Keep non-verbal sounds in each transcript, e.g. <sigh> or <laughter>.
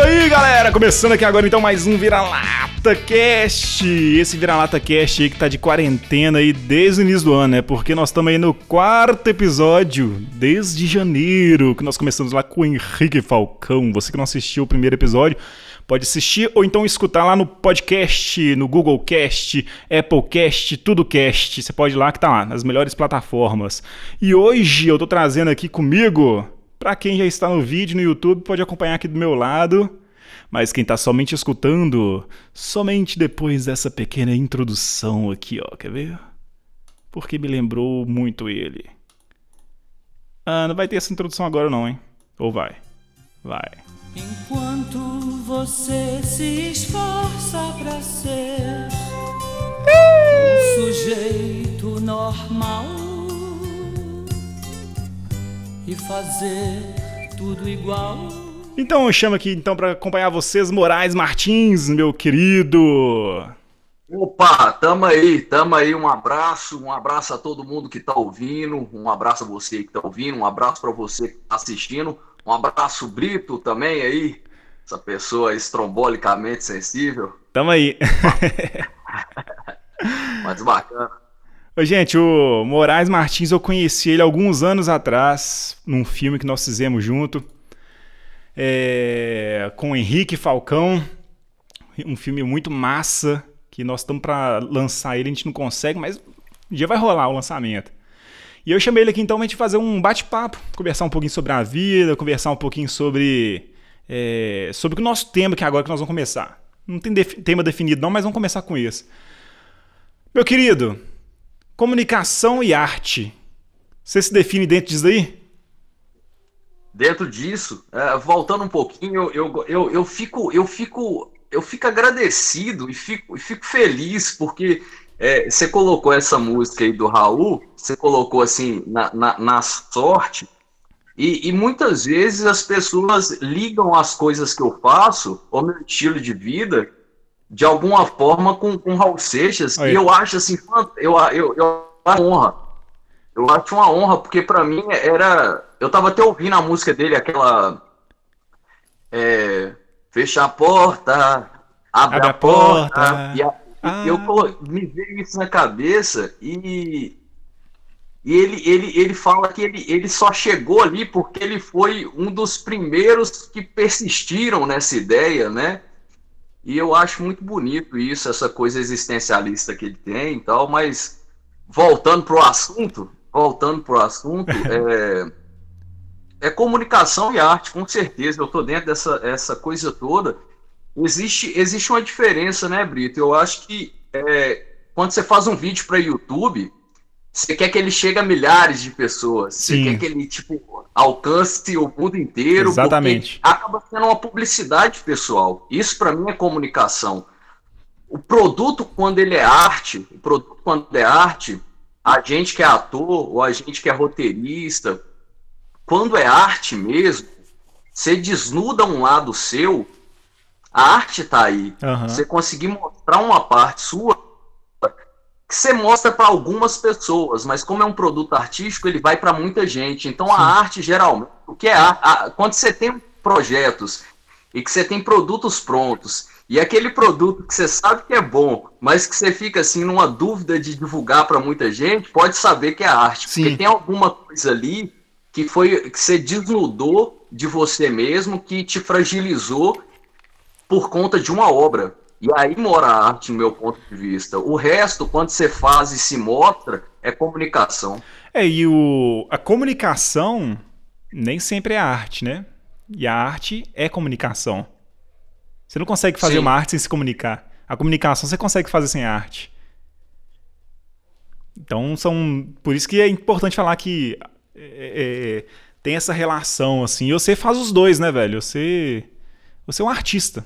isso aí, galera! Começando aqui agora então mais um Vira-Lata Cast. Esse Vira-Lata Cast aí que tá de quarentena aí desde o início do ano, né? Porque nós estamos aí no quarto episódio, desde janeiro, que nós começamos lá com o Henrique Falcão. Você que não assistiu o primeiro episódio, pode assistir ou então escutar lá no podcast, no Google Cast, Apple Cast, tudo cast. Você pode ir lá que tá lá, nas melhores plataformas. E hoje eu tô trazendo aqui comigo para quem já está no vídeo no YouTube, pode acompanhar aqui do meu lado. Mas quem está somente escutando, somente depois dessa pequena introdução aqui, ó, quer ver? Porque me lembrou muito ele. Ah, não vai ter essa introdução agora não, hein? Ou vai? Vai. Enquanto você se esforça para ser um sujeito normal e fazer tudo igual. Então eu chamo aqui então para acompanhar vocês Moraes Martins, meu querido. Opa, tamo aí, tamo aí. Um abraço, um abraço a todo mundo que tá ouvindo, um abraço a você que tá ouvindo, um abraço para você que tá assistindo, um abraço Brito também aí, essa pessoa estrombolicamente sensível. Tamo aí. Mas bacana. Gente, o Moraes Martins, eu conheci ele alguns anos atrás, num filme que nós fizemos junto, é, com Henrique Falcão, um filme muito massa, que nós estamos para lançar ele, a gente não consegue, mas um dia vai rolar o lançamento. E eu chamei ele aqui então pra gente fazer um bate-papo, conversar um pouquinho sobre a vida, conversar um pouquinho sobre, é, sobre o nosso tema que é agora que nós vamos começar. Não tem def tema definido não, mas vamos começar com isso. Meu querido, Comunicação e arte. Você se define dentro disso aí? Dentro disso, é, voltando um pouquinho, eu, eu, eu, fico, eu, fico, eu fico agradecido e fico, fico feliz porque é, você colocou essa música aí do Raul, você colocou assim na, na, na sorte, e, e, muitas vezes as pessoas ligam as coisas que eu faço, o meu estilo de vida, de alguma forma com, com Raul Seixas. Aí. E eu acho assim, eu, eu, eu uma honra. Eu acho uma honra, porque para mim era. Eu tava até ouvindo a música dele, aquela. É, fecha a porta, abre, abre a, a, porta. porta. E, a, ah. eu me veio isso na cabeça e. E ele, ele, ele fala que ele, ele só chegou ali porque ele foi um dos primeiros que persistiram nessa ideia, né? E eu acho muito bonito isso, essa coisa existencialista que ele tem e tal, mas voltando para o assunto, voltando para o assunto, <laughs> é, é, comunicação e arte, com certeza. Eu estou dentro dessa essa coisa toda. Existe, existe uma diferença, né, Brito? Eu acho que é, quando você faz um vídeo para YouTube, você quer que ele chegue a milhares de pessoas. Sim. Você quer que ele, tipo, alcance o mundo inteiro. Exatamente. Acaba sendo uma publicidade pessoal. Isso, para mim, é comunicação. O produto, quando ele é arte, o produto, quando é arte, a gente que é ator ou a gente que é roteirista, quando é arte mesmo, você desnuda um lado seu, a arte tá aí. Uhum. Você conseguir mostrar uma parte sua que você mostra para algumas pessoas, mas como é um produto artístico, ele vai para muita gente. Então Sim. a arte geralmente, o que é a, a, quando você tem projetos e que você tem produtos prontos e aquele produto que você sabe que é bom, mas que você fica assim numa dúvida de divulgar para muita gente, pode saber que é arte, Sim. porque tem alguma coisa ali que foi que você desnudou de você mesmo, que te fragilizou por conta de uma obra. E aí mora a arte, no meu ponto de vista. O resto, quando você faz e se mostra, é comunicação. É, e o, a comunicação nem sempre é arte, né? E a arte é comunicação. Você não consegue fazer Sim. uma arte sem se comunicar. A comunicação você consegue fazer sem arte. Então são. Por isso que é importante falar que é, é, tem essa relação, assim. E você faz os dois, né, velho? Você, você é um artista.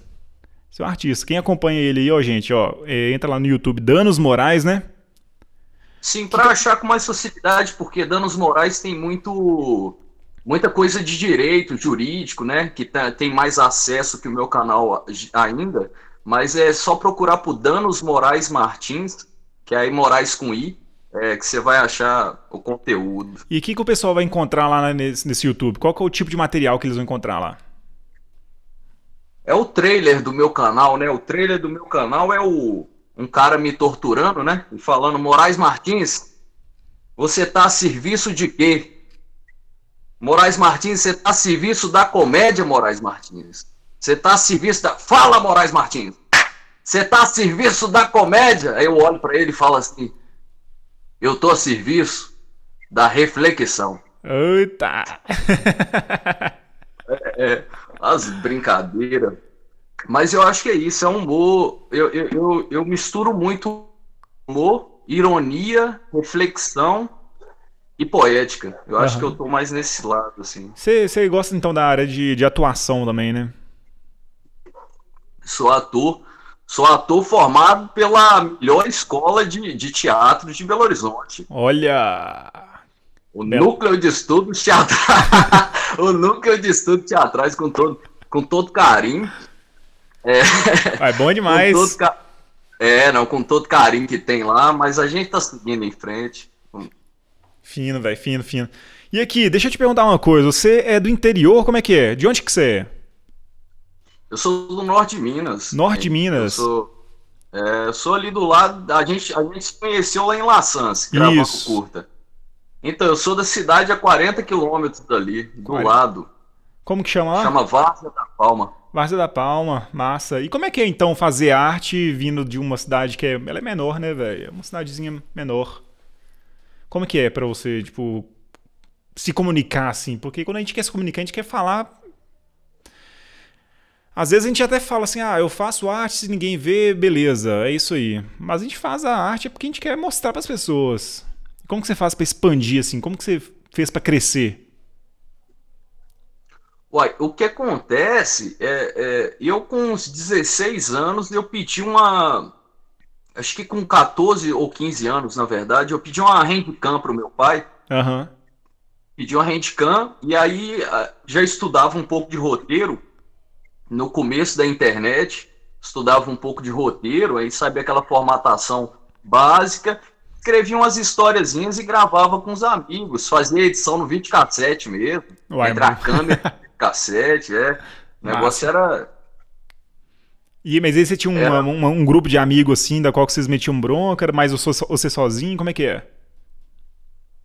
Um artista. Quem acompanha ele aí, ó, gente, ó, é, entra lá no YouTube, Danos Morais, né? Sim, para achar com mais facilidade, porque Danos Morais tem muito muita coisa de direito jurídico, né? Que tá, tem mais acesso que o meu canal ainda, mas é só procurar por Danos Morais Martins, que é aí Morais com I, é, que você vai achar o conteúdo. E o que, que o pessoal vai encontrar lá nesse, nesse YouTube? Qual é o tipo de material que eles vão encontrar lá? É o trailer do meu canal, né? O trailer do meu canal é o um cara me torturando, né? E falando, Moraes Martins, você tá a serviço de quê? Moraes Martins, você tá a serviço da comédia, Moraes Martins. Você tá a serviço da. Fala, Moraes Martins! Você tá a serviço da comédia? Aí eu olho para ele e falo assim: Eu tô a serviço da reflexão. Eita! é, é, as brincadeiras. Mas eu acho que é isso, é um humor. Eu, eu, eu, eu misturo muito humor, ironia, reflexão e poética. Eu acho que eu tô mais nesse lado, assim. Você gosta então da área de, de atuação também, né? Sou ator. Sou ator formado pela melhor escola de, de teatro de Belo Horizonte. Olha! <laughs> O núcleo de estudos teatrais. o núcleo de estudos teatrais com todo, com todo carinho. É, é bom <laughs> demais. Todo, é, não, com todo carinho que tem lá, mas a gente tá seguindo em frente. Fino, velho, fino, fino. E aqui, deixa eu te perguntar uma coisa. Você é do interior? Como é que é? De onde que você é? Eu sou do norte de Minas. Norte de Minas? Eu sou, é, sou ali do lado. A gente, a gente se conheceu lá em Laçance, Isso. Curta. Então, eu sou da cidade a 40 quilômetros dali, do 40. lado. Como que chama lá? Chama Várzea da Palma. Várzea da Palma, massa. E como é que é então fazer arte vindo de uma cidade que é, ela é menor, né, velho? É uma cidadezinha menor. Como é que é para você, tipo, se comunicar assim? Porque quando a gente quer se comunicar, a gente quer falar. Às vezes a gente até fala assim: ah, eu faço arte, se ninguém vê, beleza, é isso aí. Mas a gente faz a arte porque a gente quer mostrar para as pessoas. Como que você faz para expandir assim? Como que você fez para crescer? Uai, o que acontece é, é, eu com uns 16 anos eu pedi uma acho que com 14 ou 15 anos, na verdade, eu pedi uma handcam pro meu pai. Uhum. Pedi uma handcam e aí já estudava um pouco de roteiro no começo da internet, estudava um pouco de roteiro, aí sabia aquela formatação básica escrevia umas historiazinhas e gravava com os amigos, fazia edição no videocassete mesmo, Uai, entre mano. a câmera <laughs> cassete, é. O negócio era. E, mas aí você tinha uma, uma, um grupo de amigos assim, da qual vocês metiam bronca, mas você sozinho, como é que é?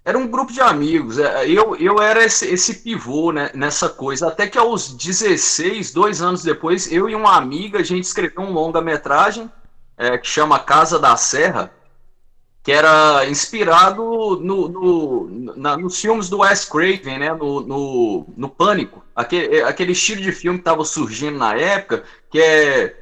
Era um grupo de amigos. É, eu, eu era esse, esse pivô né, nessa coisa. Até que aos 16, dois anos depois, eu e uma amiga, a gente escreveu um longa-metragem é, que chama Casa da Serra que era inspirado no, no na, nos filmes do Wes Craven, né? No, no, no Pânico, aquele, aquele estilo de filme que estava surgindo na época, que é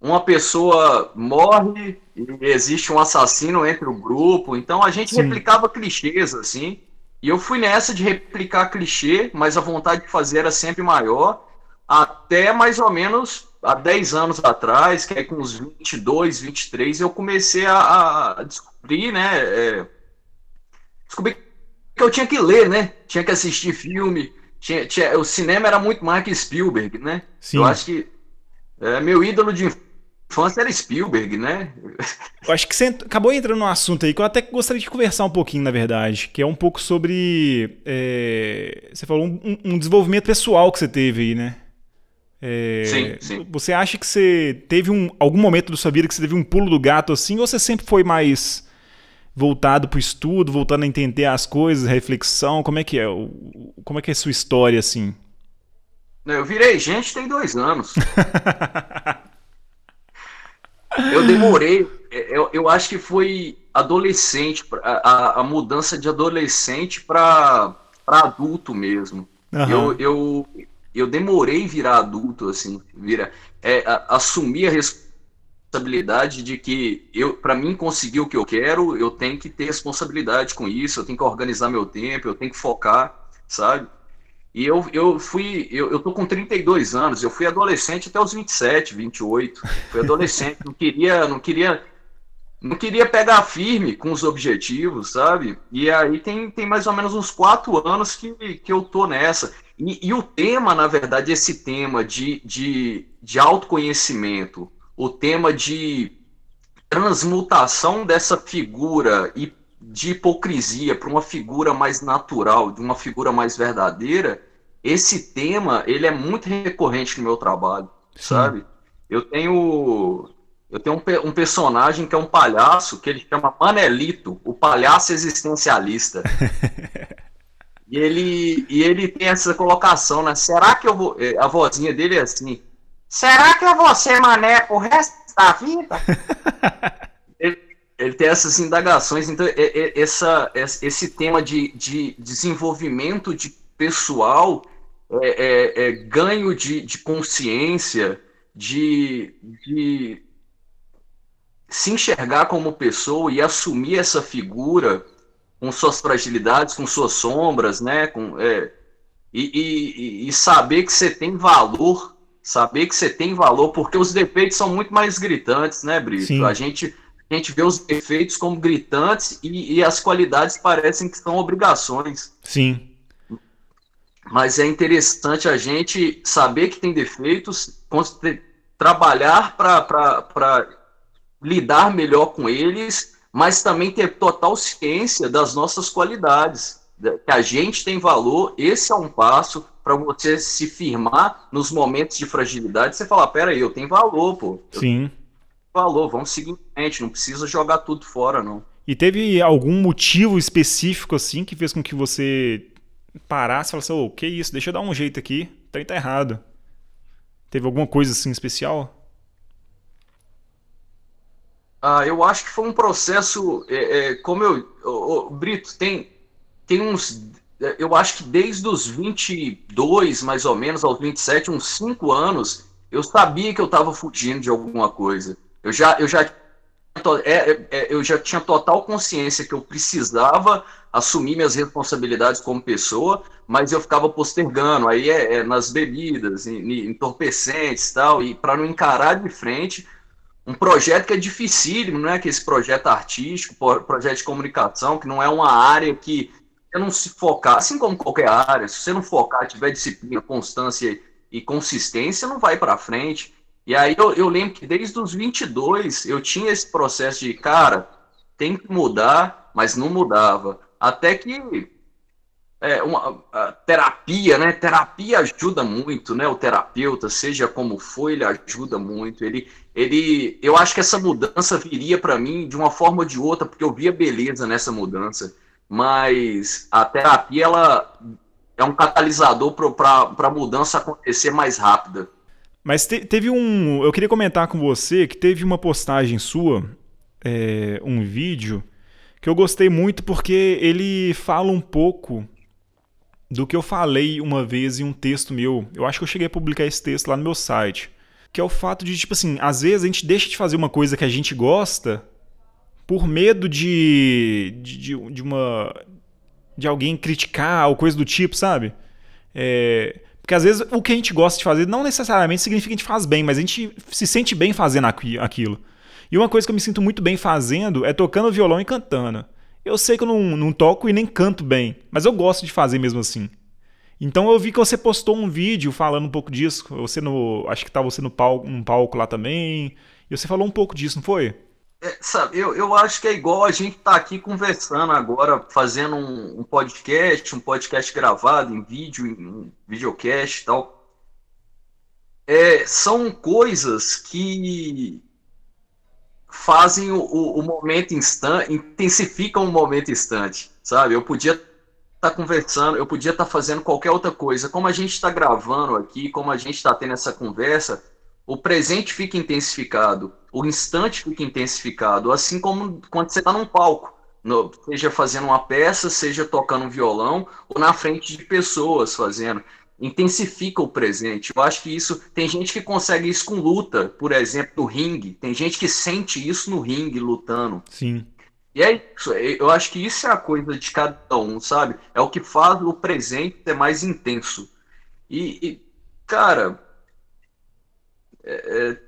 uma pessoa morre e existe um assassino entre o grupo. Então a gente Sim. replicava clichês assim. E eu fui nessa de replicar clichê, mas a vontade de fazer era sempre maior, até mais ou menos há 10 anos atrás, que é com uns 22, 23, eu comecei a, a descobrir, né? É, descobri que eu tinha que ler, né? Tinha que assistir filme. Tinha, tinha, o cinema era muito mais que Spielberg, né? Sim. Eu acho que é, meu ídolo de infância era Spielberg, né? Eu acho que você acabou entrando num assunto aí que eu até gostaria de conversar um pouquinho, na verdade, que é um pouco sobre. É, você falou um, um desenvolvimento pessoal que você teve aí, né? É, sim, sim. Você acha que você teve um, algum momento da sua vida que você teve um pulo do gato assim, ou você sempre foi mais voltado para o estudo, voltando a entender as coisas, reflexão? Como é que é? Como é que é a sua história assim? Eu virei gente tem dois anos. <laughs> eu demorei, eu, eu acho que foi adolescente, a, a mudança de adolescente para adulto mesmo. Uhum. Eu, eu, eu demorei virar adulto, assim, vira, é, a, assumir a responsabilidade de que eu, para mim conseguir o que eu quero, eu tenho que ter responsabilidade com isso, eu tenho que organizar meu tempo, eu tenho que focar, sabe? E eu, eu fui, eu, eu tô com 32 anos, eu fui adolescente até os 27, 28. Fui adolescente, não queria, não queria não queria pegar firme com os objetivos, sabe? E aí tem, tem mais ou menos uns quatro anos que, que eu tô nessa. E, e o tema, na verdade, esse tema de, de, de autoconhecimento, o tema de transmutação dessa figura e de hipocrisia para uma figura mais natural, de uma figura mais verdadeira, esse tema, ele é muito recorrente no meu trabalho, Sim. sabe? Eu tenho eu tenho um, um, personagem que é um palhaço que ele chama Manelito, o palhaço existencialista. <laughs> e ele e ele tem essa colocação, né? Será que eu vou eh, a vozinha dele é assim: Será que eu vou ser mané o resto da vida? <laughs> ele, ele, tem essas indagações, então essa, esse tema de, de desenvolvimento de pessoal, é, é, é ganho de, de consciência, de, de se enxergar como pessoa e assumir essa figura com suas fragilidades, com suas sombras, né? Com, é, e, e, e, saber que você tem valor saber que você tem valor, porque os defeitos são muito mais gritantes, né, Brito? A gente, a gente vê os defeitos como gritantes e, e as qualidades parecem que são obrigações. Sim. Mas é interessante a gente saber que tem defeitos, trabalhar para lidar melhor com eles, mas também ter total ciência das nossas qualidades. Que a gente tem valor, esse é um passo para você se firmar nos momentos de fragilidade, você falar, pera aí, eu tenho valor, pô. Sim. valor, vamos seguir em frente, não precisa jogar tudo fora, não. E teve algum motivo específico, assim, que fez com que você parasse e falasse, ô, oh, que isso, deixa eu dar um jeito aqui, trem tá errado. Teve alguma coisa, assim, especial? Ah, eu acho que foi um processo, é, é, como eu, Brito, tem, tem uns eu acho que desde os 22, mais ou menos, aos 27, uns 5 anos, eu sabia que eu estava fugindo de alguma coisa. Eu já, eu já, é, é, eu já tinha total consciência que eu precisava assumir minhas responsabilidades como pessoa, mas eu ficava postergando. Aí é, é nas bebidas, em, em entorpecentes tal, e para não encarar de frente um projeto que é dificílimo, não é que esse projeto artístico, projeto de comunicação, que não é uma área que você não se focar, assim como qualquer área, se você não focar, tiver disciplina, constância e consistência, não vai para frente. E aí eu, eu lembro que desde os 22 eu tinha esse processo de, cara, tem que mudar, mas não mudava. Até que é, uma terapia, né? Terapia ajuda muito, né? O terapeuta, seja como for, ele ajuda muito. Ele, ele, eu acho que essa mudança viria para mim de uma forma ou de outra, porque eu via beleza nessa mudança mas a terapia ela é um catalisador para a mudança acontecer mais rápida. Mas te, teve um. Eu queria comentar com você que teve uma postagem sua, é, um vídeo, que eu gostei muito porque ele fala um pouco do que eu falei uma vez em um texto meu. Eu acho que eu cheguei a publicar esse texto lá no meu site. Que é o fato de, tipo assim, às vezes a gente deixa de fazer uma coisa que a gente gosta por medo de, de, de, uma de alguém criticar ou coisa do tipo, sabe? É, porque às vezes o que a gente gosta de fazer não necessariamente significa que a gente faz bem, mas a gente se sente bem fazendo aquilo. E uma coisa que eu me sinto muito bem fazendo é tocando violão e cantando. Eu sei que eu não, não toco e nem canto bem, mas eu gosto de fazer mesmo assim. Então eu vi que você postou um vídeo falando um pouco disso. Você no. Acho que estava você no palco, num palco lá também. E você falou um pouco disso, não foi? É, sabe, eu, eu acho que é igual a gente tá aqui conversando agora, fazendo um, um, podcast, um podcast gravado em vídeo, em um videocast e tal. É, são coisas que fazem o, o, o momento instante, intensificam o momento instante, sabe? Eu podia estar tá conversando, eu podia estar tá fazendo qualquer outra coisa. Como a gente está gravando aqui, como a gente está tendo essa conversa, o presente fica intensificado, o instante fica intensificado, assim como quando você está num palco, no, seja fazendo uma peça, seja tocando um violão, ou na frente de pessoas fazendo. Intensifica o presente. Eu acho que isso. Tem gente que consegue isso com luta, por exemplo, no ringue. Tem gente que sente isso no ringue lutando. Sim. E é isso. Eu acho que isso é a coisa de cada um, sabe? É o que faz o presente ser mais intenso. E, e cara, é, é,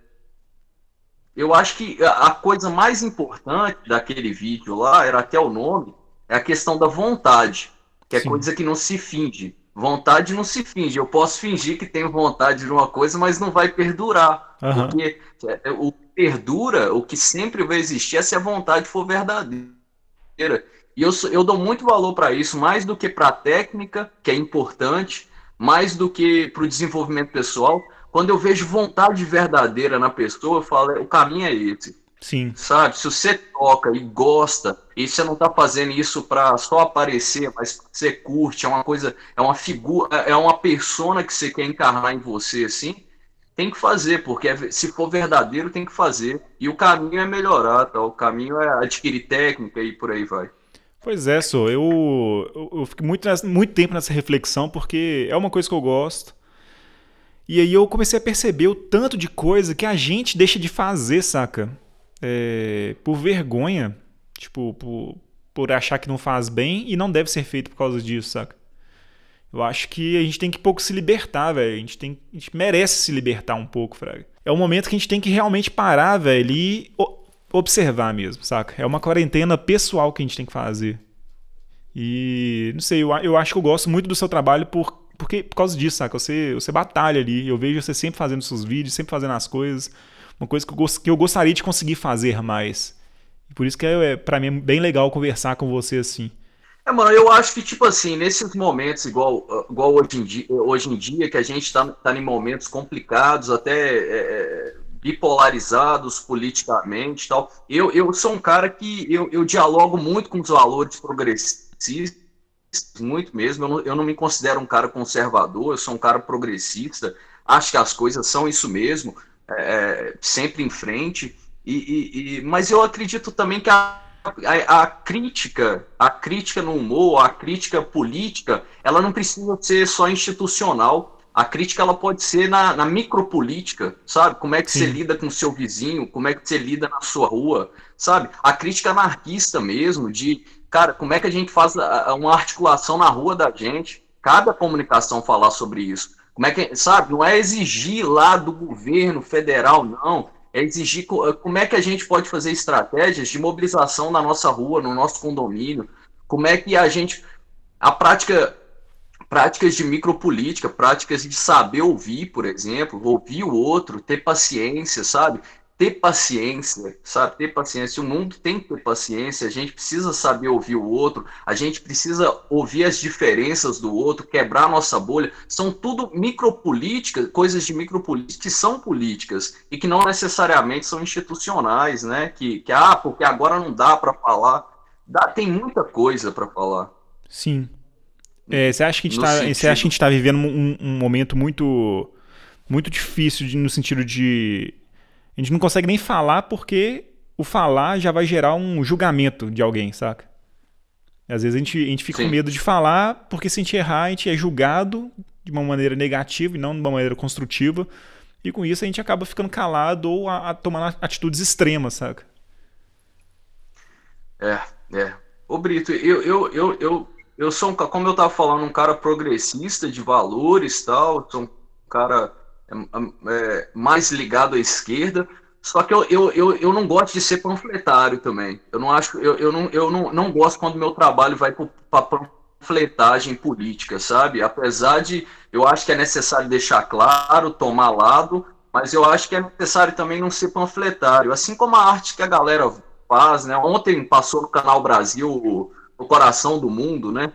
eu acho que a coisa mais importante daquele vídeo lá, era até o nome, é a questão da vontade, que é Sim. coisa que não se finge. Vontade não se finge. Eu posso fingir que tenho vontade de uma coisa, mas não vai perdurar. Uhum. Porque é, o perdura, o que sempre vai existir é se a vontade for verdadeira. E eu, eu dou muito valor para isso, mais do que para a técnica, que é importante, mais do que para o desenvolvimento pessoal. Quando eu vejo vontade verdadeira na pessoa, eu falo, é, o caminho é esse. Sim. Sabe? Se você toca e gosta, e você não tá fazendo isso para só aparecer, mas você curte, é uma coisa, é uma figura, é uma persona que você quer encarnar em você, assim, tem que fazer, porque é se for verdadeiro, tem que fazer. E o caminho é melhorar, tá? O caminho é adquirir técnica e por aí vai. Pois é, sou. Eu, eu, eu fico muito, muito tempo nessa reflexão, porque é uma coisa que eu gosto. E aí eu comecei a perceber o tanto de coisa que a gente deixa de fazer, saca? é, por vergonha, tipo, por, por achar que não faz bem e não deve ser feito por causa disso, saca? Eu acho que a gente tem que pouco se libertar, velho. A gente tem, a gente merece se libertar um pouco, fraga. É um momento que a gente tem que realmente parar, velho, e observar mesmo, saca? É uma quarentena pessoal que a gente tem que fazer. E não sei, eu, eu acho que eu gosto muito do seu trabalho por, porque, por causa disso, saca? Você, você batalha ali. Eu vejo você sempre fazendo seus vídeos, sempre fazendo as coisas uma coisa que eu, que eu gostaria de conseguir fazer mais. Por isso que é, é para mim é bem legal conversar com você assim. É, mano, eu acho que, tipo assim, nesses momentos, igual, igual hoje, em dia, hoje em dia, que a gente tá, tá em momentos complicados, até é, é bipolarizados politicamente tal, eu, eu sou um cara que eu, eu dialogo muito com os valores progressistas, muito mesmo. Eu não, eu não me considero um cara conservador, eu sou um cara progressista, acho que as coisas são isso mesmo. É, sempre em frente. E, e, e, mas eu acredito também que a, a, a, crítica, a crítica no humor, a crítica política, ela não precisa ser só institucional. A crítica ela pode ser na, na micropolítica, sabe? Como é que Sim. você lida com o seu vizinho, como é que você lida na sua rua, sabe? A crítica anarquista mesmo, de, cara, como é que a gente faz uma articulação na rua da gente, cada comunicação falar sobre isso. Como é que, sabe, não é exigir lá do governo federal, não. É exigir como é que a gente pode fazer estratégias de mobilização na nossa rua, no nosso condomínio. Como é que a gente. A prática. Práticas de micropolítica, práticas de saber ouvir, por exemplo, ouvir o outro, ter paciência, sabe? Ter paciência, sabe? Ter paciência. O mundo tem que ter paciência. A gente precisa saber ouvir o outro. A gente precisa ouvir as diferenças do outro, quebrar a nossa bolha. São tudo micropolíticas, coisas de micropolítica que são políticas e que não necessariamente são institucionais, né? Que, que ah, porque agora não dá para falar. Dá, tem muita coisa para falar. Sim. É, você acha que a gente está tá vivendo um, um momento muito muito difícil de, no sentido de a gente não consegue nem falar porque o falar já vai gerar um julgamento de alguém, saca? Às vezes a gente, a gente fica Sim. com medo de falar porque se a gente errar, a gente é julgado de uma maneira negativa e não de uma maneira construtiva. E com isso a gente acaba ficando calado ou a, a tomando atitudes extremas, saca? É, é. Ô Brito, eu, eu, eu, eu, eu sou, um, como eu tava falando, um cara progressista de valores tal, sou um cara é, é, mais ligado à esquerda. Só que eu, eu, eu, eu não gosto de ser panfletário também. Eu não acho, eu, eu, não, eu não, não gosto quando meu trabalho vai para panfletagem política, sabe? Apesar de eu acho que é necessário deixar claro, tomar lado, mas eu acho que é necessário também não ser panfletário. Assim como a arte que a galera faz, né? Ontem passou no Canal Brasil o, o Coração do Mundo, né?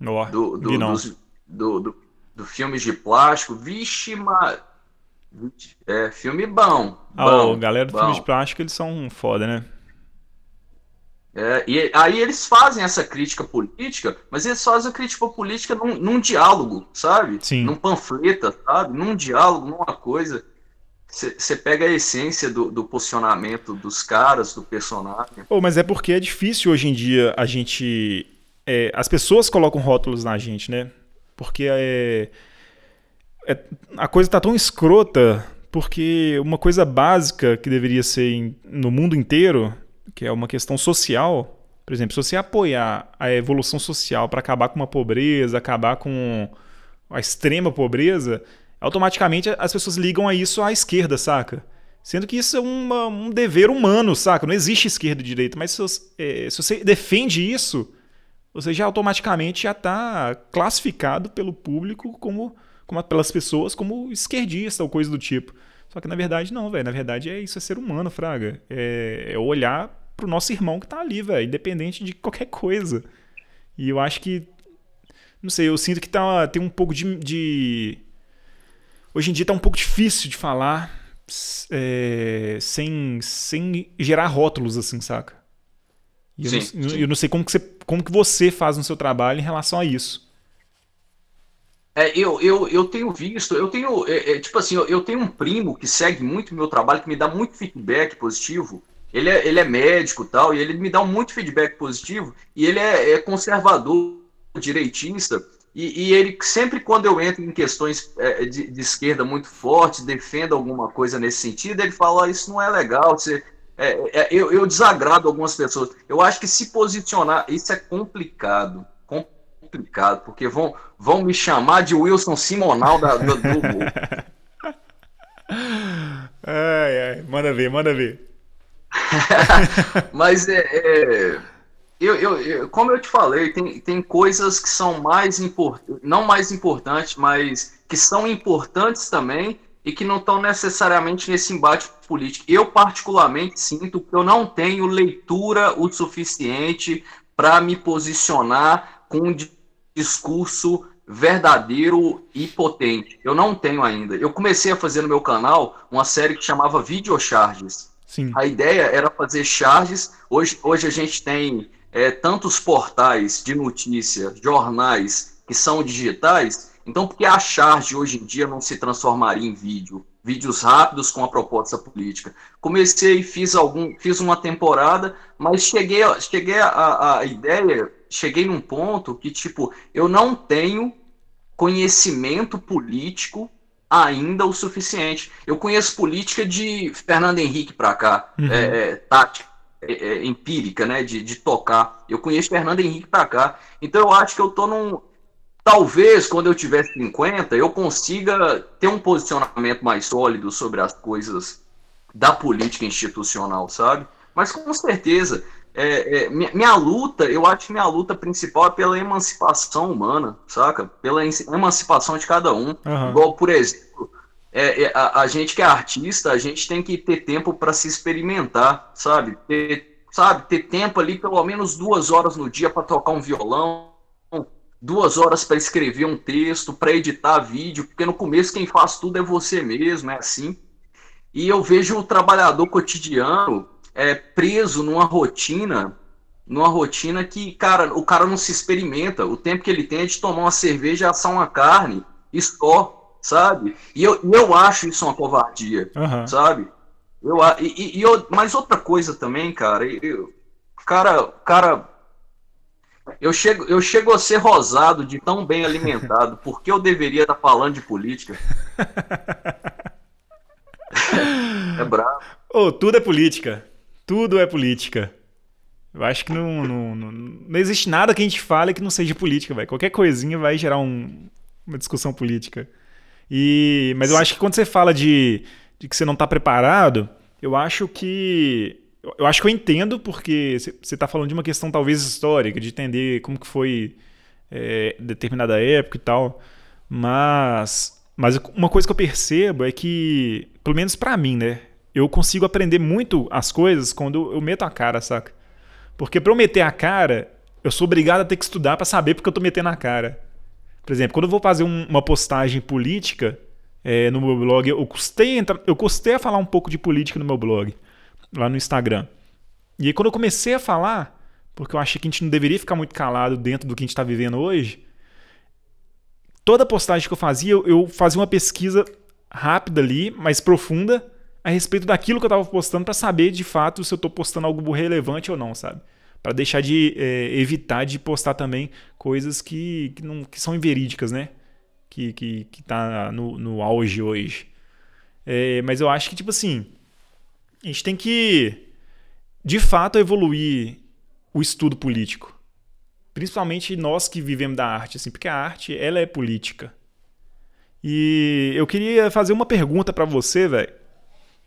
Oh, do, do, dos, do, do, do filmes de plástico. Vixe. É, filme bom. Ah, bom, galera do bom. filme de plástico, eles são foda, né? É, e aí eles fazem essa crítica política, mas eles fazem a crítica política num, num diálogo, sabe? Sim. Num panfleta, sabe? Num diálogo, numa coisa. Você pega a essência do, do, posicionamento dos caras, do personagem. Oh, mas é porque é difícil hoje em dia a gente. É, as pessoas colocam rótulos na gente, né? Porque é, é, a coisa tá tão escrota porque uma coisa básica que deveria ser em, no mundo inteiro, que é uma questão social, por exemplo, se você apoiar a evolução social para acabar com uma pobreza, acabar com a extrema pobreza, automaticamente as pessoas ligam a isso à esquerda, saca? Sendo que isso é uma, um dever humano, saca? Não existe esquerda e direita, mas se é, se você defende isso, você já automaticamente já está classificado pelo público como, como pelas pessoas como esquerdista ou coisa do tipo. Só que na verdade não, velho. Na verdade é isso, é ser humano, fraga. É, é olhar pro nosso irmão que tá ali, velho, independente de qualquer coisa. E eu acho que Não sei, eu sinto que tá, tem um pouco de, de. Hoje em dia tá um pouco difícil de falar é, sem, sem gerar rótulos, assim, saca? E eu, sim, não, sim. eu não sei como que, você, como que você faz no seu trabalho em relação a isso. É, eu, eu, eu tenho visto, eu tenho, é, é, tipo assim, eu, eu, tenho um primo que segue muito meu trabalho, que me dá muito feedback positivo. Ele é, ele é médico tal, e ele me dá muito feedback positivo, e ele é, é conservador direitista, e, e, ele sempre quando eu entro em questões é, de, de, esquerda muito fortes, defendo alguma coisa nesse sentido, ele fala, oh, isso não é legal, você, é, é, eu, eu desagrado algumas pessoas. Eu acho que se posicionar, isso é complicado, complicado, porque vão, vão me chamar de Wilson Simonal da, do, do... <laughs> ai, ai, manda ver, manda ver. <laughs> Mas é, é eu, eu, eu, como eu te falei, tem, tem coisas que são mais importantes, não mais importantes, mas que são importantes também e que não estão necessariamente nesse embate político. Eu, particularmente, sinto que eu não tenho leitura o suficiente para me posicionar com um discurso verdadeiro e potente. Eu não tenho ainda. Eu comecei a fazer no meu canal uma série que chamava Videocharges. Sim. A ideia era fazer charges. Hoje, hoje a gente tem é, tantos portais de notícia, jornais que são digitais, então por que a charge hoje em dia não se transformaria em vídeo? Vídeos rápidos com a proposta política. Comecei, fiz algum, fiz uma temporada, mas cheguei, cheguei a, a ideia, cheguei num ponto que tipo eu não tenho conhecimento político ainda o suficiente. Eu conheço política de Fernando Henrique para cá, uhum. é, é, tática é, é, empírica, né, de, de tocar. Eu conheço Fernando Henrique para cá. Então eu acho que eu tô num. Talvez quando eu tiver 50, eu consiga ter um posicionamento mais sólido sobre as coisas da política institucional, sabe? Mas com certeza, é, é, minha, minha, luta, eu acho que minha luta principal é pela emancipação humana, saca? Pela emancipação de cada um. Uhum. Igual, por exemplo, é, é, a, a, gente que é artista, a gente tem que ter tempo para se experimentar, sabe? Ter, sabe? Ter tempo ali, pelo menos duas horas no dia para tocar um violão, duas horas para escrever um texto, para editar vídeo, porque no começo quem faz tudo é você mesmo, é assim. E eu vejo o trabalhador cotidiano é, preso numa rotina, numa rotina que, cara, o cara não se experimenta. O tempo que ele tem é de tomar uma cerveja, assar uma carne e só sabe? E eu, eu acho isso uma covardia, uhum. sabe? Eu, e, e eu, mas outra coisa também, cara, eu, cara, cara, eu chego, eu chego a ser rosado de tão bem alimentado, porque eu deveria estar falando de política? <laughs> é bravo. Oh, tudo é política. Tudo é política. Eu acho que não, não, não, não existe nada que a gente fale que não seja política, velho. Qualquer coisinha vai gerar um, uma discussão política. E, mas eu acho que quando você fala de, de que você não está preparado, eu acho que eu acho que eu entendo porque você está falando de uma questão talvez histórica, de entender como que foi é, determinada época e tal, mas mas uma coisa que eu percebo é que, pelo menos para mim, né, eu consigo aprender muito as coisas quando eu meto a cara, saca? Porque para eu meter a cara, eu sou obrigado a ter que estudar para saber porque eu tô metendo a cara. Por exemplo, quando eu vou fazer um, uma postagem política é, no meu blog, eu custei, eu custei a falar um pouco de política no meu blog, lá no Instagram. E aí, quando eu comecei a falar, porque eu achei que a gente não deveria ficar muito calado dentro do que a gente está vivendo hoje, toda postagem que eu fazia, eu, fazia uma pesquisa rápida ali, mais profunda, a respeito daquilo que eu estava postando para saber de fato se eu estou postando algo relevante ou não, sabe? para deixar de é, evitar de postar também coisas que, que, não, que são inverídicas, né? Que, que, que tá no, no auge hoje. É, mas eu acho que, tipo assim, a gente tem que, de fato, evoluir o estudo político. Principalmente nós que vivemos da arte, assim, porque a arte, ela é política. E eu queria fazer uma pergunta para você, velho.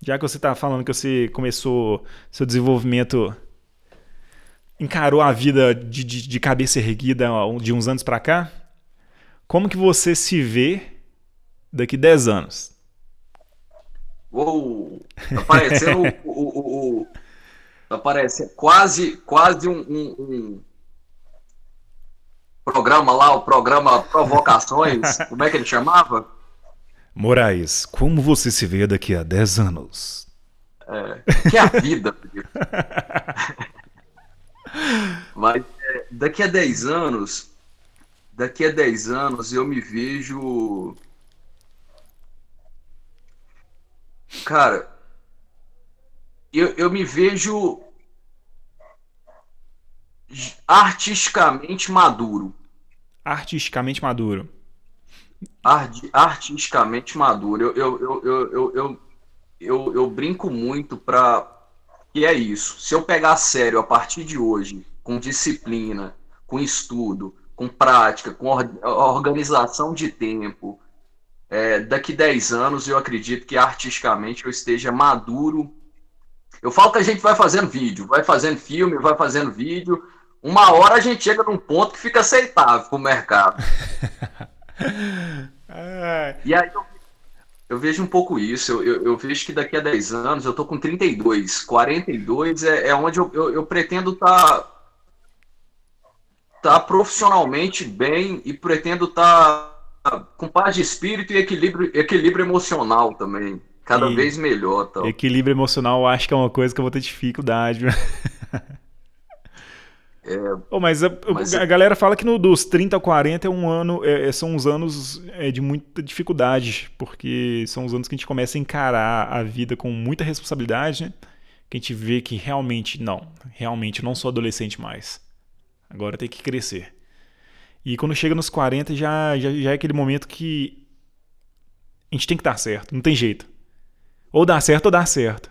Já que você tá falando que você começou seu desenvolvimento encarou a vida de, de, de cabeça erguida de uns anos para cá, como que você se vê daqui 10 anos? Uou! Tá parecendo <laughs> o, o, o, Tá parecendo quase, quase um, um, um, programa lá, o programa Provocações, <laughs> como é que ele chamava? Moraes, como você se vê daqui a 10 anos? É, que é a vida. <laughs> Mas é, daqui a 10 anos, daqui a 10 anos eu me vejo. Cara, eu, eu me vejo artisticamente maduro. Artisticamente maduro. Art, artisticamente maduro. Eu, eu, eu, eu, eu, eu, eu, brinco muito para que é isso. Se eu pegar a sério a partir de hoje, com disciplina, com estudo, com prática, com organização de tempo, é, daqui 10 anos eu acredito que artisticamente eu esteja maduro. Eu falo que a gente vai fazendo vídeo, vai fazendo filme, vai fazendo vídeo. Uma hora a gente chega num ponto que fica aceitável para o mercado. <laughs> e aí eu, eu, vejo um pouco isso. Eu, eu, eu, vejo que daqui a 10 anos eu tô com 32. 42 é, é onde eu, eu, eu pretendo estar tá, tá profissionalmente bem e pretendo estar tá com paz de espírito e equilíbrio, equilíbrio emocional também. Cada e vez melhor. Tal. Equilíbrio emocional eu acho que é uma coisa que eu vou ter dificuldade. É, <laughs> oh, mas, a, mas a, galera fala que no, dos 30 a 40 é um ano, é, é, são uns anos é, de muita dificuldade, porque são os anos que a gente começa a encarar a vida com muita responsabilidade, né? que a gente vê que realmente, não, realmente não sou adolescente mais. Agora tem que crescer. E quando chega nos 40 já, já, já é aquele momento que a gente tem que dar certo, não tem jeito. Ou dá certo ou dá certo.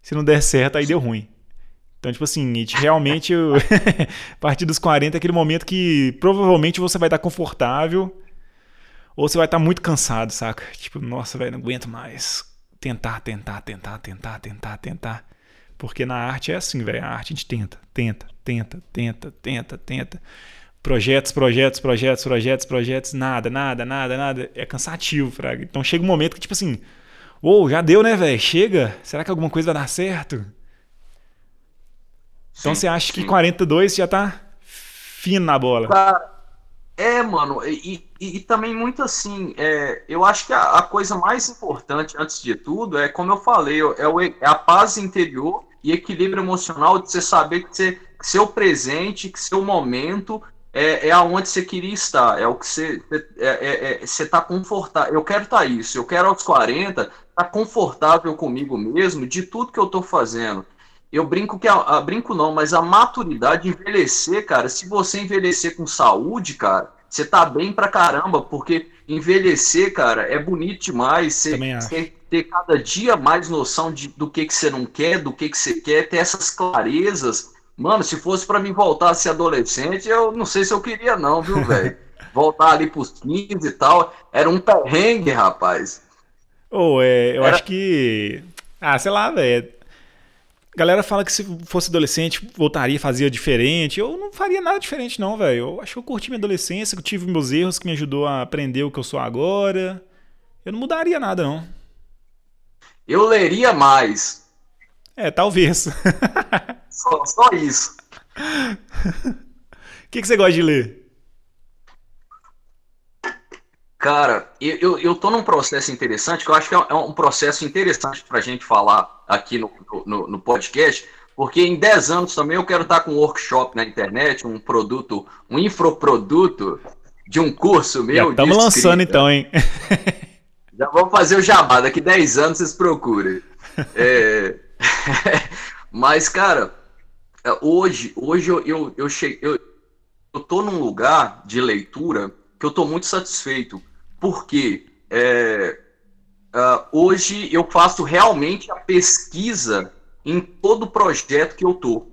Se não der certo, aí deu ruim. Então, tipo assim, realmente, <laughs> a partir dos 40 é aquele momento que provavelmente você vai estar confortável ou você vai estar muito cansado, saca? Tipo, nossa, velho, não aguento mais. Tentar, tentar, tentar, tentar, tentar, tentar. Porque na arte é assim, velho. A arte a gente tenta, tenta, tenta, tenta, tenta, tenta. Projetos, projetos, projetos, projetos, projetos, nada, nada, nada, nada. É cansativo, Fraga. Então chega um momento que, tipo assim, ou oh, já deu, né, velho? Chega. Será que alguma coisa vai dar certo? Então sim, você acha sim. que 42 já tá fino na bola? é, mano, e, e, e, também muito assim, é, eu acho que a, a, coisa mais importante, antes de tudo, é como eu falei, é, o, é a paz interior e equilíbrio emocional de você saber que, você, que seu presente, que seu momento é, é aonde você queria estar, é o que você é, é, é você tá confortável. Eu quero estar tá isso, eu quero aos 40 estar tá confortável comigo mesmo de tudo que eu tô fazendo eu brinco que a, a, brinco não, mas a maturidade envelhecer, cara, se você envelhecer com saúde, cara, você tá bem pra caramba, porque envelhecer, cara, é bonito demais. Você, você ter cada dia mais noção de, do que, que você não quer, do que, que você quer, ter essas clarezas. Mano, se fosse para mim voltar a ser adolescente, eu não sei se eu queria, não, viu, <laughs> velho? voltar ali pros 15 e tal. Era um perrengue, rapaz. Ou oh, é, eu Era... acho que. Ah, sei lá, velho. Galera fala que se fosse adolescente, voltaria, fazia diferente. Eu não faria nada diferente, não, velho. Eu acho que eu curti minha adolescência, que eu tive meus erros, que me ajudou a aprender o que eu sou agora. Eu não mudaria nada, não. Eu leria mais. É, talvez. <laughs> só, só isso. O <laughs> que, que você gosta de ler? Cara, eu, eu, eu tô num processo interessante, que eu acho que é um é processo interessante para a gente falar aqui no, no, no, podcast, porque em 10 anos também eu quero estar com um workshop na internet, um produto, um infoproduto de um curso meu. Estamos lançando então, hein? <laughs> Já vamos fazer o jabá, daqui 10 anos vocês procurem. <laughs> É... Mas, cara, hoje, hoje eu, eu, eu, cheguei, eu, eu tô num lugar de leitura que eu tô muito satisfeito porque é, uh, hoje eu faço realmente a pesquisa em todo projeto que eu tô.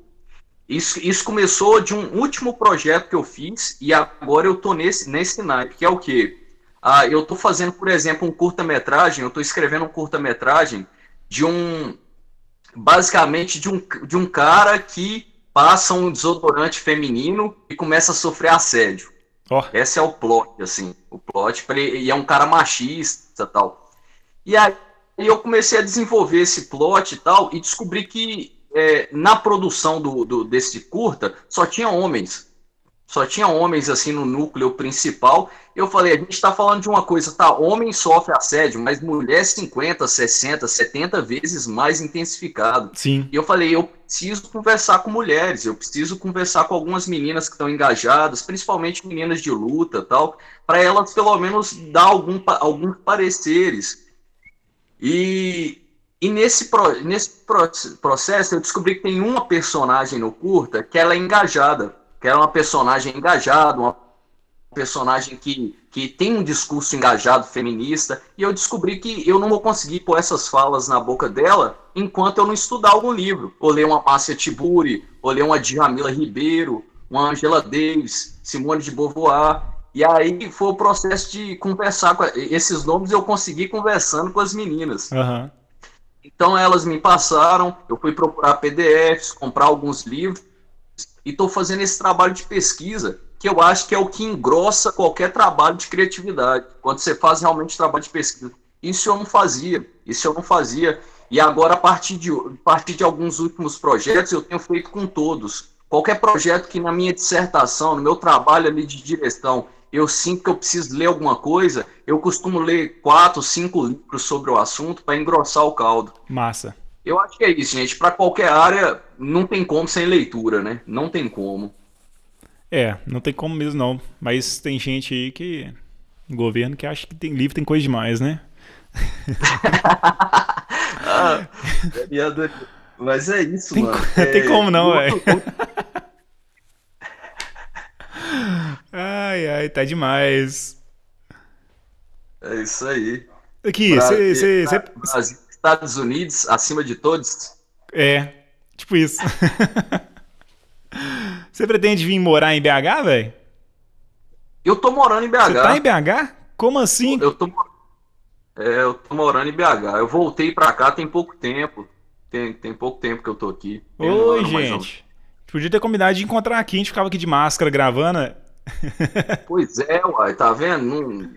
Isso, isso começou de um último projeto que eu fiz e agora eu tô nesse, nesse naipe, que é o quê? Uh, eu tô fazendo, por exemplo, um curta-metragem, eu tô escrevendo um curta-metragem de um, basicamente de um, de um cara que passa um desodorante feminino e começa a sofrer assédio. Oh. Esse é o plot, assim. O plot, e é um cara machista tal. E aí eu comecei a desenvolver esse plot e tal, e descobri que é, na produção do, do, desse curta só tinha homens. Só tinha homens assim no núcleo principal. Eu falei, a gente está falando de uma coisa, tá? Homem sofre assédio, mas mulher 50, 60, 70 vezes mais intensificado. Sim. E eu falei, eu preciso conversar com mulheres, eu preciso conversar com algumas meninas que estão engajadas, principalmente meninas de luta tal, para elas pelo menos dar algum, alguns pareceres. E, e nesse, nesse processo eu descobri que tem uma personagem no curta que ela é engajada que era uma personagem engajada, uma personagem que, que tem um discurso engajado feminista, e eu descobri que eu não vou conseguir pôr essas falas na boca dela enquanto eu não estudar algum livro, ou ler uma Márcia Tiburi, ou ler uma Djamila Ribeiro, uma Angela Davis, Simone de Beauvoir, e aí foi o processo de conversar com esses nomes eu consegui conversando com as meninas. Uhum. Então elas me passaram, eu fui procurar PDFs, comprar alguns livros, e estou fazendo esse trabalho de pesquisa, que eu acho que é o que engrossa qualquer trabalho de criatividade, quando você faz realmente trabalho de pesquisa. Isso eu não fazia, isso eu não fazia. E agora, a partir de, a partir de alguns últimos projetos, eu tenho feito com todos. Qualquer projeto que na minha dissertação, no meu trabalho ali de direção, eu sinto que eu preciso ler alguma coisa, eu costumo ler quatro, cinco livros sobre o assunto para engrossar o caldo. Massa. Eu acho que é isso, gente. Para qualquer área, não tem como sem leitura, né? Não tem como. É, não tem como mesmo não. Mas tem gente aí que. Governo que acha que tem livro tem coisa demais, né? <laughs> ah, mas é isso, tem, mano. <laughs> É, tem como não, velho. <laughs> ai, ai, tá demais. É isso aí. Aqui, você. Estados Unidos acima de todos? É, tipo isso. <laughs> Você pretende vir morar em BH, velho? Eu tô morando em BH. Você tá em BH? Como assim? Eu tô, é, eu tô morando em BH. Eu voltei pra cá tem pouco tempo. Tem, tem pouco tempo que eu tô aqui. Oi, gente. Podia ter combinado de encontrar aqui, a gente ficava aqui de máscara gravando. Né? <laughs> Pois é, uai, tá vendo? Não,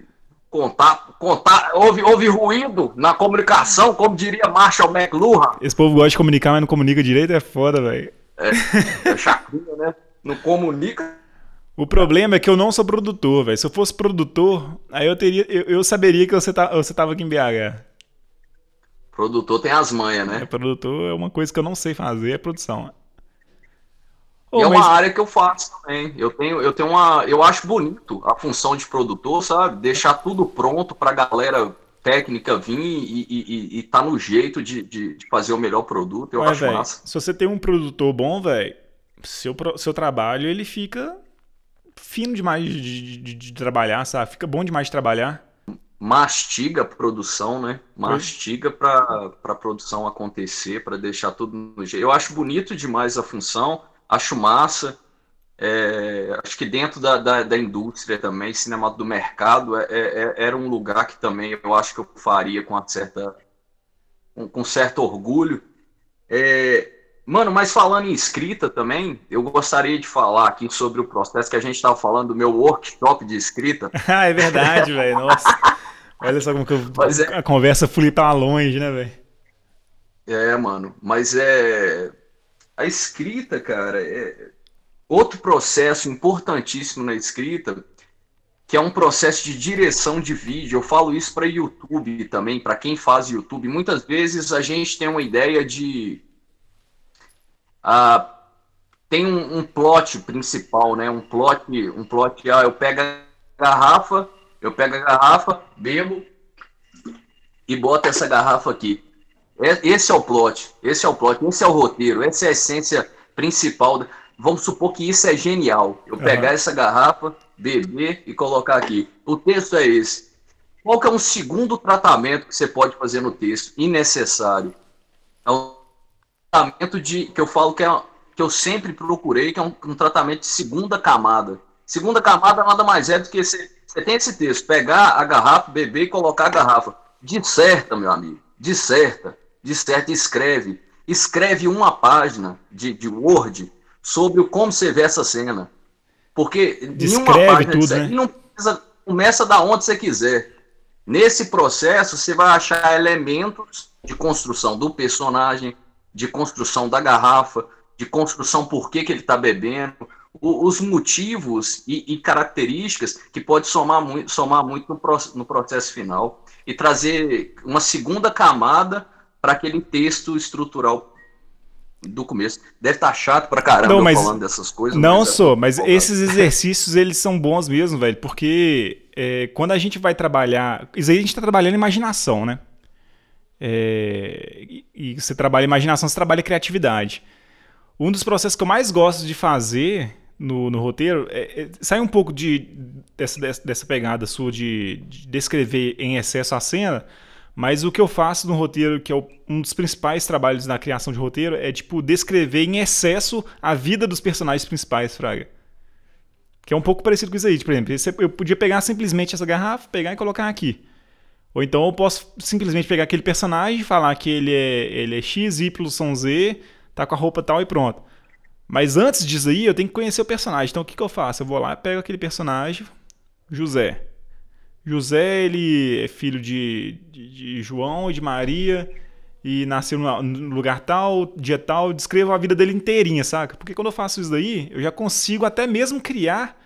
contar, contar, houve, houve ruído na comunicação, como diria Marshall McLuhan. Esse povo gosta de comunicar, mas não comunica direito, é foda, velho. É, é chacrinha, né? Não comunica. O problema é que eu não sou produtor, velho. Se eu fosse produtor, aí eu teria, eu, eu saberia que você, tá, você tava aqui em BH. Produtor tem as manhas, né? É, produtor é uma coisa que eu não sei fazer, é produção. Oh, é uma mas... área que eu faço também. Eu tenho, eu tenho uma. Eu acho bonito a função de produtor, sabe? Deixar tudo pronto pra galera técnica vir e, e, e, tá no jeito de, de, de, fazer o melhor produto. Eu acho véio, massa. Se você tem um produtor bom, velho, seu, seu trabalho ele fica fino demais de, de, de, trabalhar, sabe? Fica bom demais de trabalhar. Mastiga a produção, né? Mastiga para a produção acontecer, para deixar tudo no jeito. Eu acho bonito demais a função acho massa. É, acho que dentro da, da, da, indústria também, cinema do mercado, é, é, é, era um lugar que também eu acho que eu faria com uma certa com, com certo orgulho. É, mano, mas falando em escrita também, eu gostaria de falar aqui sobre o processo que a gente estava falando do meu workshop de escrita. <laughs> ah, é verdade, <laughs> velho. Nossa. Olha só como que eu, é a conversa flui para longe, né, velho? É, mano. Mas é a escrita, cara, é outro processo importantíssimo na escrita, que é um processo de direção de vídeo. Eu falo isso para YouTube também, para quem faz YouTube. Muitas vezes a gente tem uma ideia de ah, tem um, um, plot principal, né? Um plot, um plot. Ah, eu pego a garrafa, eu pego a garrafa, bebo e boto essa garrafa aqui. É, esse é o plot, esse é o plot, esse é o roteiro, essa é a essência principal. Vamos supor que isso é genial. Eu pegar essa garrafa, beber e colocar aqui. O texto é esse. Qual que é um segundo tratamento que você pode fazer no texto? Innecessário. É um tratamento de que eu falo que, é, que eu sempre procurei, que é um, um tratamento de segunda camada. Segunda camada nada mais é do que você, você tem esse texto, pegar a garrafa, beber e colocar a garrafa. Disserta, meu amigo. Disserta certo escreve. Escreve uma página de, de Word sobre como você vê essa cena. Porque Descreve nenhuma página tudo, de né? não precisa, começa da onde você quiser. Nesse processo, você vai achar elementos de construção do personagem, de construção da garrafa, de construção por que, que ele está bebendo, os motivos e, e, características que pode somar muito, somar muito no, no processo final e trazer uma segunda camada para aquele texto estrutural do começo. Deve estar tá chato pra caramba não, mas, falando dessas coisas. Não mas é sou, mas esses exercícios eles são bons mesmo, velho, porque é, quando a gente vai trabalhar. Isso aí a gente está trabalhando imaginação, né? É, e, e você trabalha imaginação, você trabalha criatividade. Um dos processos que eu mais gosto de fazer no, no roteiro é, é, sai um pouco de, dessa, dessa pegada sua de, de descrever em excesso a cena mas o que eu faço no roteiro, que é um dos principais trabalhos na criação de roteiro, é tipo descrever em excesso a vida dos personagens principais, Fraga. Que é um pouco parecido com isso aí. Por exemplo, eu podia pegar simplesmente essa garrafa, pegar e colocar aqui. Ou então eu posso simplesmente pegar aquele personagem, falar que ele é, ele é X, Y, Z, tá com a roupa tal e pronto. Mas antes disso aí, eu tenho que conhecer o personagem. Então o que, que eu faço? Eu vou lá, pego aquele personagem, José. José, ele é filho de, de, de João e de Maria e nasceu no lugar tal, dia tal, descrevo a vida dele inteirinha, saca? Porque quando eu faço isso daí, eu já consigo até mesmo criar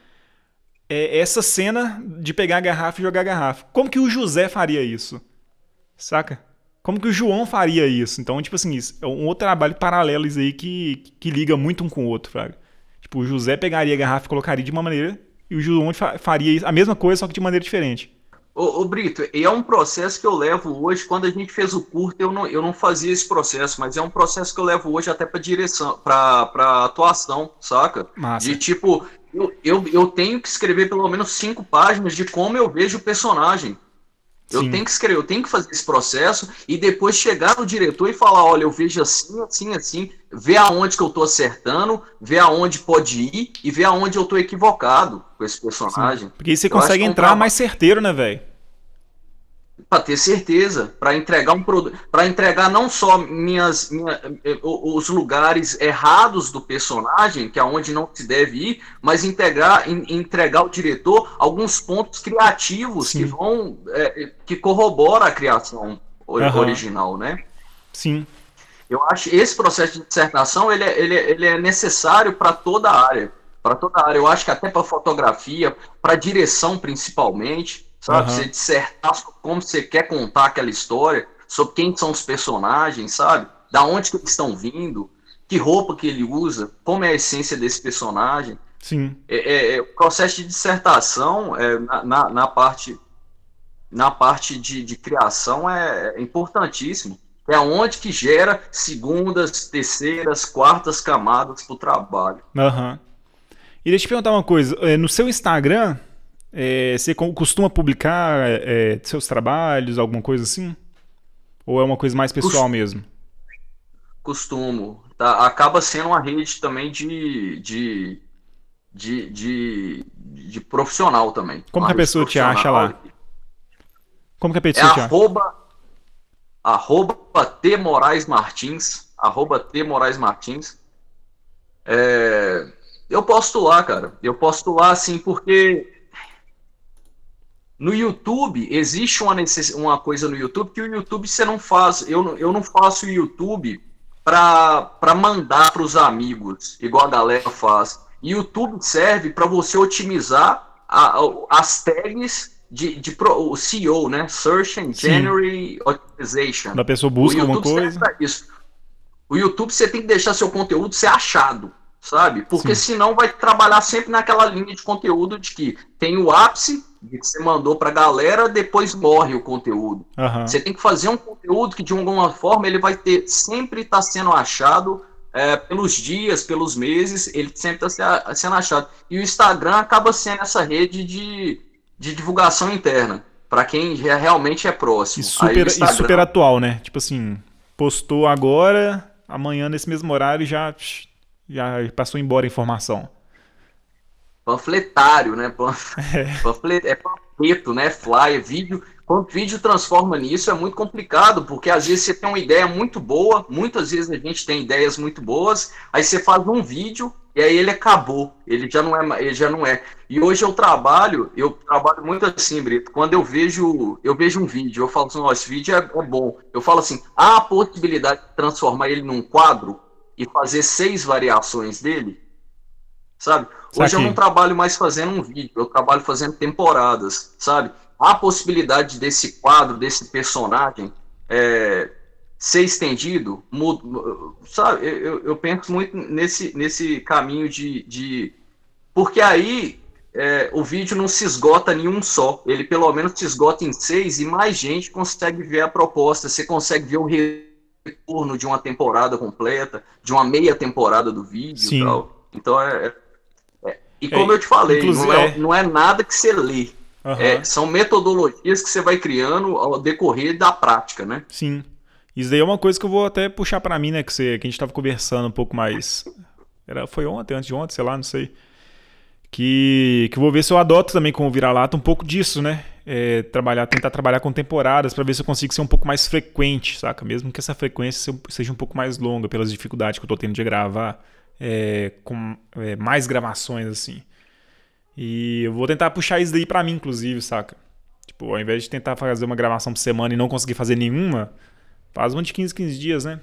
é, essa cena de pegar a garrafa e jogar a garrafa. Como que o José faria isso? Saca? Como que o João faria isso? Então, tipo assim, isso é um outro trabalho paralelo aí que, que liga muito um com o outro, fraga. Tipo, o José pegaria a garrafa e colocaria de uma maneira e o João faria a mesma coisa, só que de maneira diferente. Ô, ô, Brito, e é um processo que eu levo hoje. Quando a gente fez o curto, eu não, eu não fazia esse processo, mas é um processo que eu levo hoje até para direção, para atuação, saca? Massa. De tipo, eu, eu, eu tenho que escrever pelo menos cinco páginas de como eu vejo o personagem. Eu Sim. tenho que escrever, eu tenho que fazer esse processo e depois chegar no diretor e falar, olha, eu vejo assim, assim, assim, ver aonde que eu tô acertando, ver aonde pode ir e ver aonde eu tô equivocado com esse personagem. Sim. Porque aí você eu consegue entrar mais certeiro, né, velho? Para ter certeza, para entregar um produto, para entregar não só minhas, minha, eh, os lugares errados do personagem, que é onde não se deve ir, mas integrar, in, entregar ao diretor alguns pontos criativos Sim. que vão é, que corrobora a criação uhum. original, né? Sim. Eu acho esse processo de dissertação ele é, ele é, ele é necessário para toda a área, para toda a área. Eu acho que até para fotografia, para direção principalmente sabe? Uhum. Você dissertar sobre como você quer contar aquela história, sobre quem são os personagens, sabe? Da onde que eles estão vindo, que roupa que ele usa, como é a essência desse personagem. Sim. É, é, é o processo de dissertação é, na, na, na, parte na parte de, de criação é, é importantíssimo. É onde que gera segundas, terceiras, quartas camadas para o trabalho. Uhum. E deixa eu te perguntar uma coisa. É, no seu Instagram, é, você costuma publicar é, é, seus trabalhos, alguma coisa assim? Ou é uma coisa mais pessoal Cost... mesmo? Costumo. Tá? Acaba sendo uma rede também de, de, de, de, de profissional também. Como que a pessoa te acha lá? Como que a pessoa é te arroba, acha? Arroba T Moraes Martins. Arroba T Moraes Martins. É, eu posto lá, cara. Eu posto lá, assim, porque no YouTube, existe uma, necess... uma coisa no YouTube que o YouTube você não faz. Eu, eu não faço o YouTube para mandar para os amigos, igual a galera faz. YouTube serve para você otimizar a, a, as tags de, de pro, o CEO, né? Search Engine Optimization. Da pessoa busca alguma coisa. Isso. O YouTube você tem que deixar seu conteúdo ser achado, sabe? Porque Sim. senão vai trabalhar sempre naquela linha de conteúdo de que tem o ápice que você mandou para a galera, depois morre o conteúdo. Uhum. Você tem que fazer um conteúdo que de alguma forma ele vai ter sempre está sendo achado é, pelos dias, pelos meses, ele sempre está sendo achado. E o Instagram acaba sendo essa rede de, de divulgação interna para quem realmente é próximo. E super, e super atual, né? Tipo assim, postou agora, amanhã nesse mesmo horário já já passou embora a informação panfletário, né? É. <laughs> Panflet, é panfleto, né? Flyer, vídeo. Quando o vídeo transforma nisso é muito complicado, porque às vezes você tem uma ideia muito boa, muitas vezes a gente tem ideias muito boas, aí você faz um vídeo e aí ele acabou, ele já não é, ele já não é. E hoje eu trabalho, eu trabalho muito assim, Brito. Quando eu vejo, eu vejo um vídeo, eu falo assim, nossa, esse vídeo é, é bom. Eu falo assim, há a possibilidade de transformar ele num quadro e fazer seis variações dele, sabe? Hoje eu não trabalho mais fazendo um vídeo, eu trabalho fazendo temporadas, sabe? Há a possibilidade desse quadro, desse personagem, é, ser estendido, sabe? Eu, eu, penso muito nesse, nesse caminho de, de. Porque aí é, o vídeo não se esgota em um só, ele pelo menos se esgota em seis e mais gente consegue ver a proposta. Você consegue ver o retorno de uma temporada completa, de uma meia temporada do vídeo Sim. e tal. Então é. É, é e como é, eu te falei, não é, não é nada que você lê. Uhum. são metodologias que você vai criando ao decorrer da prática, né? Sim. Isso daí é uma coisa que eu vou até puxar para mim, né? Que, você, que a gente tava conversando um pouco mais. Era, foi ontem, antes de ontem, sei lá, não sei. Que, que eu vou ver se eu adoto também com o vira-lata um pouco disso, né? É, trabalhar, tentar trabalhar com temporadas para ver se eu consigo ser um pouco mais frequente, saca? Mesmo que essa frequência seja um pouco mais longa pelas dificuldades que eu tô tendo de gravar é, com é, mais gravações assim. E eu vou tentar puxar isso daí para mim, inclusive, saca? Tipo, ao invés de tentar fazer uma gravação por semana e não conseguir fazer nenhuma, Faz um de 15, 15 dias, né?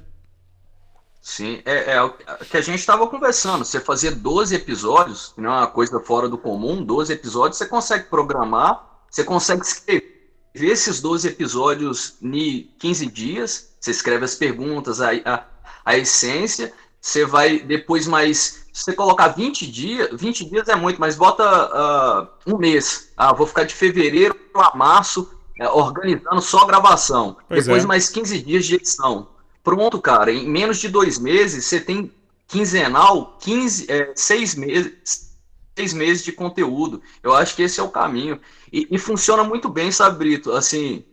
Sim, é, é o que a gente estava conversando. Você fazer 12 episódios, não é uma coisa fora do comum, 12 episódios, você consegue programar, você consegue escrever esses 12 episódios em 15 dias, você escreve as perguntas, a, a, a essência, você vai depois mais. Se você colocar 20 dias, 20 dias é muito, mas bota uh, um mês. Ah, vou ficar de fevereiro a março é, organizando só a gravação. Pois Depois é. mais 15 dias de edição. Pronto, cara. Em menos de dois meses, você tem quinzenal, 15, é, seis meses. Seis meses de conteúdo. Eu acho que esse é o caminho. E, e funciona muito bem, sabe, Brito? Assim,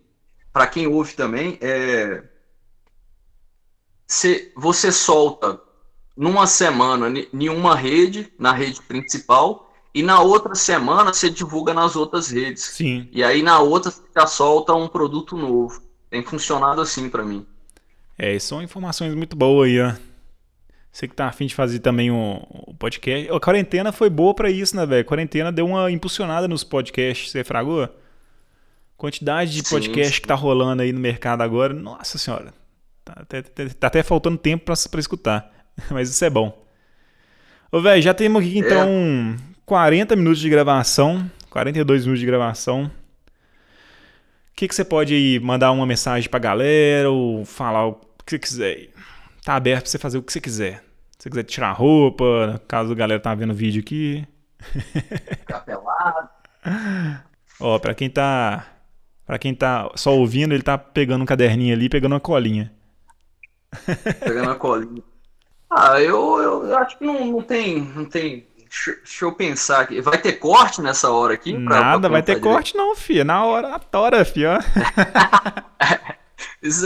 para quem ouve também, é... Cê, você solta numa semana em uma rede, na rede principal, e na outra semana você divulga nas outras redes. Sim. E aí na outra você já solta um produto novo. Tem funcionado assim para mim. É, são informações muito boas aí, ó. Você que tá afim de fazer também um, um podcast. A quarentena foi boa para isso, né, velho? A quarentena deu uma impulsionada nos podcasts. Você fragou? Quantidade de sim, podcast sim. que tá rolando aí no mercado agora. Nossa senhora. Tá até, tá até faltando tempo para escutar. <laughs> Mas isso é bom. Ô, velho, já temos aqui então é. 40 minutos de gravação, 42 minutos de gravação. O que, que você pode mandar uma mensagem pra galera ou falar o que você quiser? Tá aberto pra você fazer o que você quiser. Se você quiser tirar a roupa, caso a galera tá vendo o vídeo aqui. <laughs> Capelado. Ó, pra quem tá. Pra quem tá só ouvindo, ele tá pegando um caderninho ali, pegando uma colinha. Pegando uma colinha. Ah, eu, eu acho que não, não tem. Não tem Deixa eu pensar aqui. Vai ter corte nessa hora aqui? Pra, Nada, pra vai ter direito. corte não, filho. Na hora, a tora, filho. <laughs>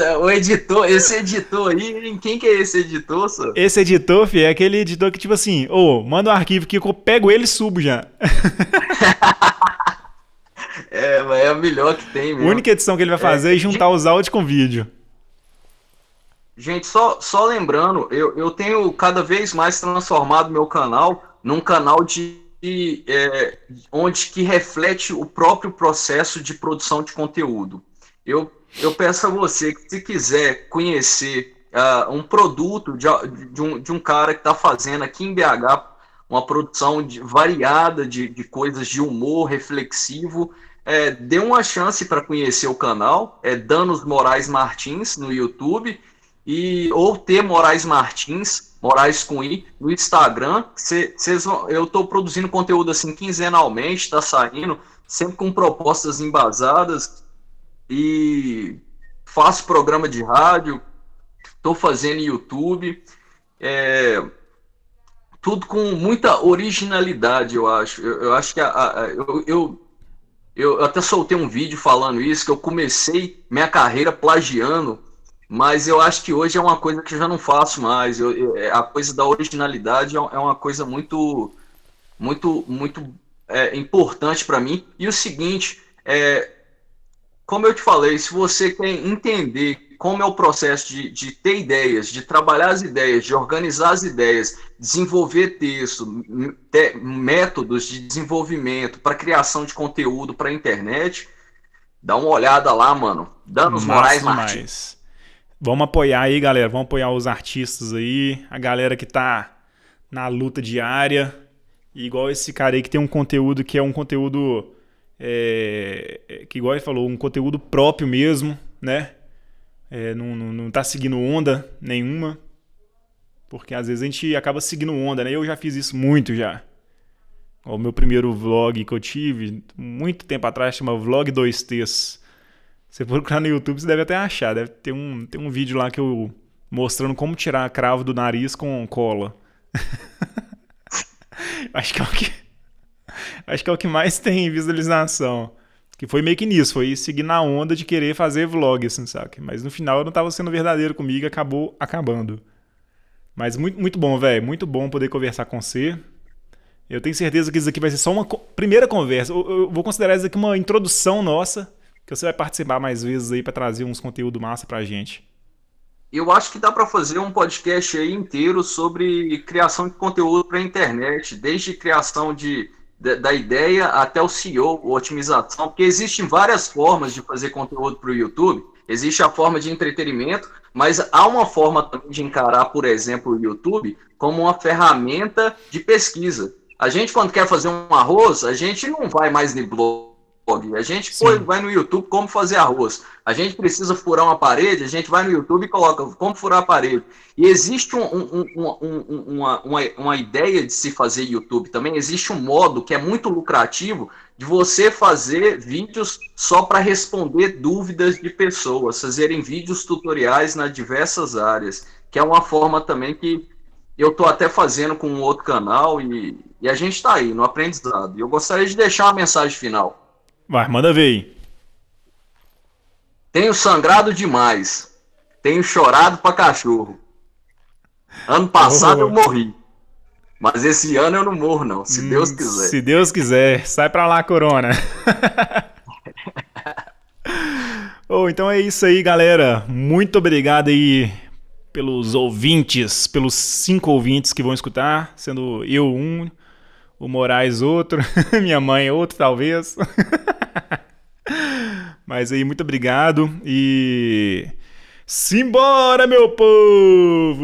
É, o editor, esse editor aí, quem que é esse editor, só? Esse editor, filho, é aquele editor que, tipo assim, ô, oh, manda um arquivo que eu pego ele e subo já. <laughs> é, mas é o melhor que tem mesmo. A única edição que ele vai fazer é, é juntar os áudios com vídeo. Gente, só, só lembrando, eu, eu tenho cada vez mais transformado meu canal num canal de é, onde que reflete o próprio processo de produção de conteúdo. Eu, eu peço a você que se quiser conhecer uh, um produto de, de, um, de um cara que está fazendo aqui em BH uma produção de, variada de, de coisas de humor reflexivo, é, dê uma chance para conhecer o canal, é Danos Moraes Martins no YouTube e ou T Moraes Martins Moraes com I, no Instagram. Cê, cês, eu estou produzindo conteúdo assim quinzenalmente, está saindo, sempre com propostas embasadas. E faço programa de rádio, estou fazendo YouTube. É, tudo com muita originalidade, eu acho. Eu, eu acho que a, a, eu, eu, eu até soltei um vídeo falando isso, que eu comecei minha carreira plagiando mas eu acho que hoje é uma coisa que eu já não faço mais. Eu, eu, é, a coisa da originalidade é, é uma coisa muito, muito, muito é, importante para mim. E o seguinte, é, como eu te falei, se você quer entender como é o processo de, de ter ideias, de trabalhar as ideias, de organizar as ideias, desenvolver texto, métodos de desenvolvimento para criação de conteúdo para a internet, dá uma olhada lá, mano. Danos Moraes Martins. Vamos apoiar aí, galera. Vamos apoiar os artistas aí, a galera que tá na luta diária. E igual esse cara aí que tem um conteúdo que é um conteúdo. É, é que igual ele falou, um conteúdo próprio mesmo, né? É, não, não, não tá seguindo onda nenhuma. Porque às vezes a gente acaba seguindo onda, né? Eu já fiz isso muito já. O meu primeiro vlog que eu tive, muito tempo atrás, chama Vlog 2Ts. Você procurar no YouTube, você deve até achar. Deve ter um, ter um vídeo lá que eu mostrando como tirar cravo do nariz com cola. <laughs> acho que é o que acho que é o que mais tem visualização. Que foi meio que nisso, foi seguir na onda de querer fazer vlog, assim, sabe? Mas no final eu não tava sendo verdadeiro comigo, acabou acabando. Mas muito, muito bom, velho. Muito bom poder conversar com você. Eu tenho certeza que isso aqui vai ser só uma co primeira conversa. Eu, eu, vou considerar isso aqui uma introdução nossa, que você vai participar mais vezes aí para trazer uns conteúdo massa pra gente eu acho que dá para fazer um podcast aí inteiro sobre criação de conteúdo para a internet, desde criação de, de, da ideia até o CEO, otimização, porque existem várias formas de fazer conteúdo para o YouTube. Existe a forma de entretenimento, mas há uma forma também de encarar, por exemplo, o YouTube como uma ferramenta de pesquisa. A gente, quando quer fazer um arroz, a gente não vai mais no blog a gente foi, vai no YouTube como fazer arroz. A gente precisa furar uma parede, a gente vai no YouTube e coloca como furar a parede. E existe um, um, um, uma, uma, uma ideia de se fazer YouTube também. Existe um modo que é muito lucrativo de você fazer vídeos só para responder dúvidas de pessoas, fazerem vídeos tutoriais nas diversas áreas, que é uma forma também que eu estou até fazendo com um outro canal e, e a gente está aí no aprendizado. E eu gostaria de deixar uma mensagem final. Vai, manda ver aí. Tenho sangrado demais. Tenho chorado pra cachorro. Ano passado oh. eu morri. Mas esse ano eu não morro, não. Se hum, Deus quiser. Se Deus quiser. Sai pra lá, Corona. <laughs> oh, então é isso aí, galera. Muito obrigado aí pelos ouvintes, pelos cinco ouvintes que vão escutar, sendo eu um, o Moraes outro, <laughs> minha mãe outro, talvez. <laughs> Mas aí, muito obrigado e. Simbora, meu povo!